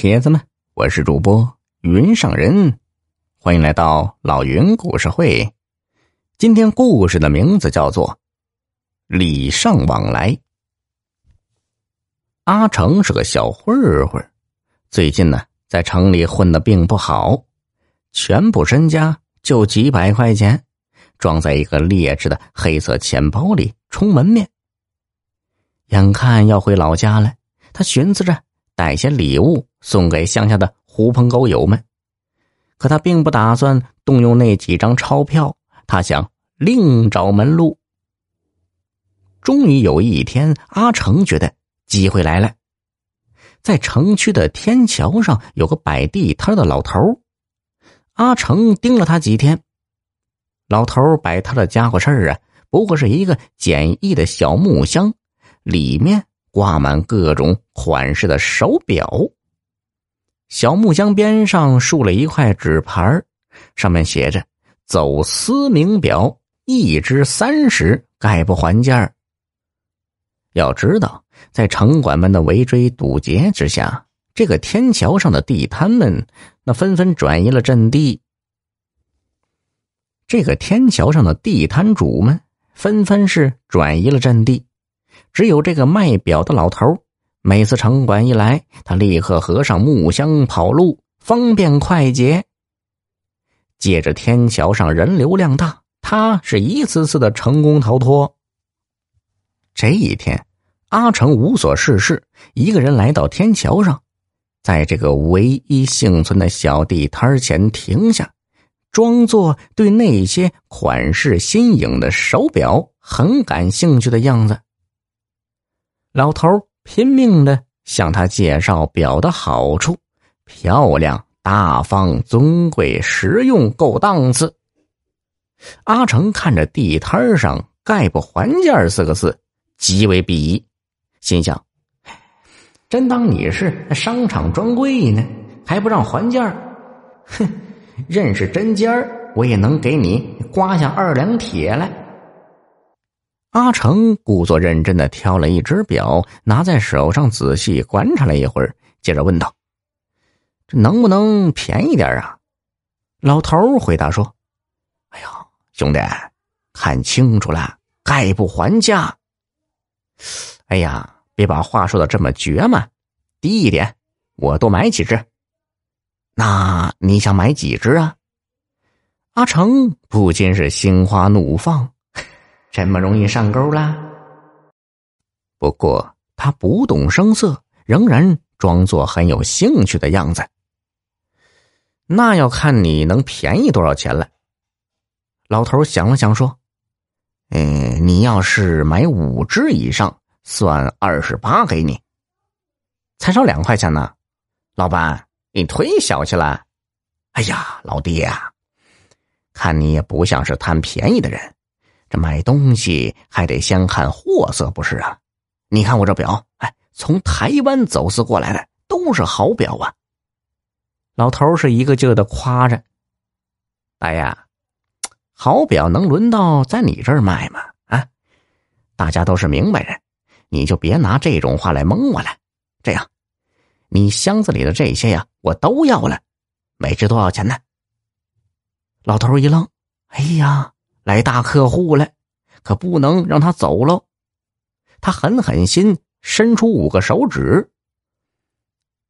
铁子们，我是主播云上人，欢迎来到老云故事会。今天故事的名字叫做《礼尚往来》。阿成是个小混混，最近呢在城里混的并不好，全部身家就几百块钱，装在一个劣质的黑色钱包里充门面。眼看要回老家了，他寻思着。带些礼物送给乡下的狐朋狗友们，可他并不打算动用那几张钞票，他想另找门路。终于有一天，阿成觉得机会来了，在城区的天桥上有个摆地摊的老头阿成盯了他几天，老头摆摊的家伙事儿啊，不过是一个简易的小木箱，里面。挂满各种款式的手表，小木箱边上竖了一块纸牌上面写着“走私名表，一只三十，概不还价。”要知道，在城管们的围追堵截之下，这个天桥上的地摊们那纷纷转移了阵地。这个天桥上的地摊主们纷纷是转移了阵地。只有这个卖表的老头，每次城管一来，他立刻合上木箱跑路，方便快捷。借着天桥上人流量大，他是一次次的成功逃脱。这一天，阿成无所事事，一个人来到天桥上，在这个唯一幸存的小地摊前停下，装作对那些款式新颖的手表很感兴趣的样子。老头拼命的向他介绍表的好处：漂亮、大方、尊贵、实用、够档次。阿成看着地摊上“概不还价”四个字，极为鄙夷，心想：“真当你是商场专柜呢，还不让还价？哼，认识针尖儿，我也能给你刮下二两铁来。”阿成故作认真的挑了一只表，拿在手上仔细观察了一会儿，接着问道：“这能不能便宜点啊？”老头回答说：“哎呀，兄弟，看清楚了，概不还价。”哎呀，别把话说的这么绝嘛，低一点，我多买几只。那你想买几只啊？阿成不禁是心花怒放。这么容易上钩了？不过他不动声色，仍然装作很有兴趣的样子。那要看你能便宜多少钱了。老头想了想说：“嗯，你要是买五只以上，算二十八给你，才少两块钱呢。”老板，你忒小气了。哎呀，老弟呀，看你也不像是贪便宜的人。这买东西还得先看货色，不是啊？你看我这表，哎，从台湾走私过来的，都是好表啊。老头是一个劲儿的夸着：“哎呀，好表能轮到在你这儿卖吗？啊，大家都是明白人，你就别拿这种话来蒙我了。这样，你箱子里的这些呀，我都要了，每只多少钱呢？”老头一愣：“哎呀！”来大客户了，可不能让他走喽。他狠狠心，伸出五个手指。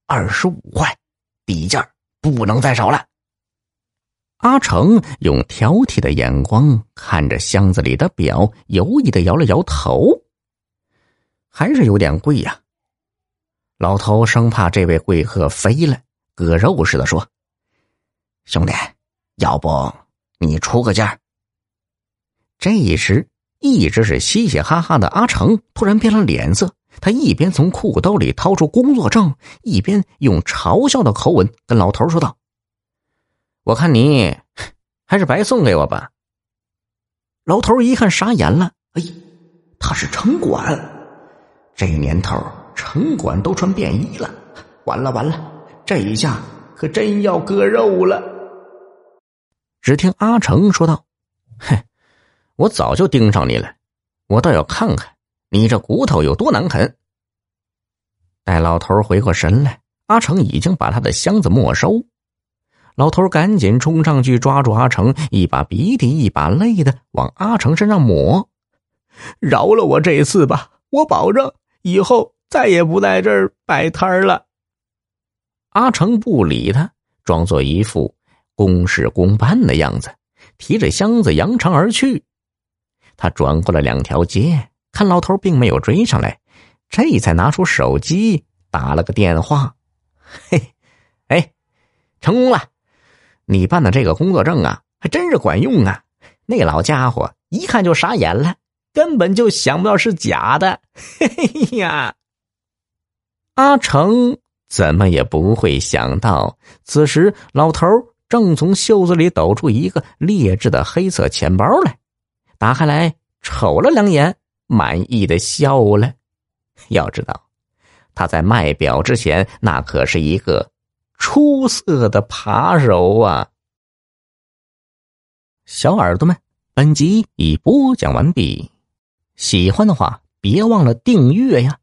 二十五块，底价不能再少了。阿成用挑剔的眼光看着箱子里的表，犹豫的摇了摇头，还是有点贵呀。老头生怕这位贵客飞了，割肉似的说：“兄弟，要不你出个价？”这时，一直是嘻嘻哈哈的阿成突然变了脸色。他一边从裤兜里掏出工作证，一边用嘲笑的口吻跟老头说道：“我看你还是白送给我吧。”老头一看傻眼了：“哎，他是城管，这年头城管都穿便衣了，完了完了，这一下可真要割肉了。”只听阿成说道：“哼。”我早就盯上你了，我倒要看看你这骨头有多难啃。待老头回过神来，阿成已经把他的箱子没收。老头赶紧冲上去抓住阿成，一把鼻涕一把泪的往阿成身上抹。饶了我这次吧，我保证以后再也不在这儿摆摊了。阿成不理他，装作一副公事公办的样子，提着箱子扬长而去。他转过了两条街，看老头并没有追上来，这才拿出手机打了个电话：“嘿，哎，成功了。”你办的这个工作证啊，还真是管用啊！那老家伙一看就傻眼了，根本就想不到是假的。嘿呀，阿成怎么也不会想到，此时老头正从袖子里抖出一个劣质的黑色钱包来，打开来瞅了两眼，满意的笑了。要知道，他在卖表之前，那可是一个。出色的扒手啊！小耳朵们，本集已播讲完毕，喜欢的话别忘了订阅呀。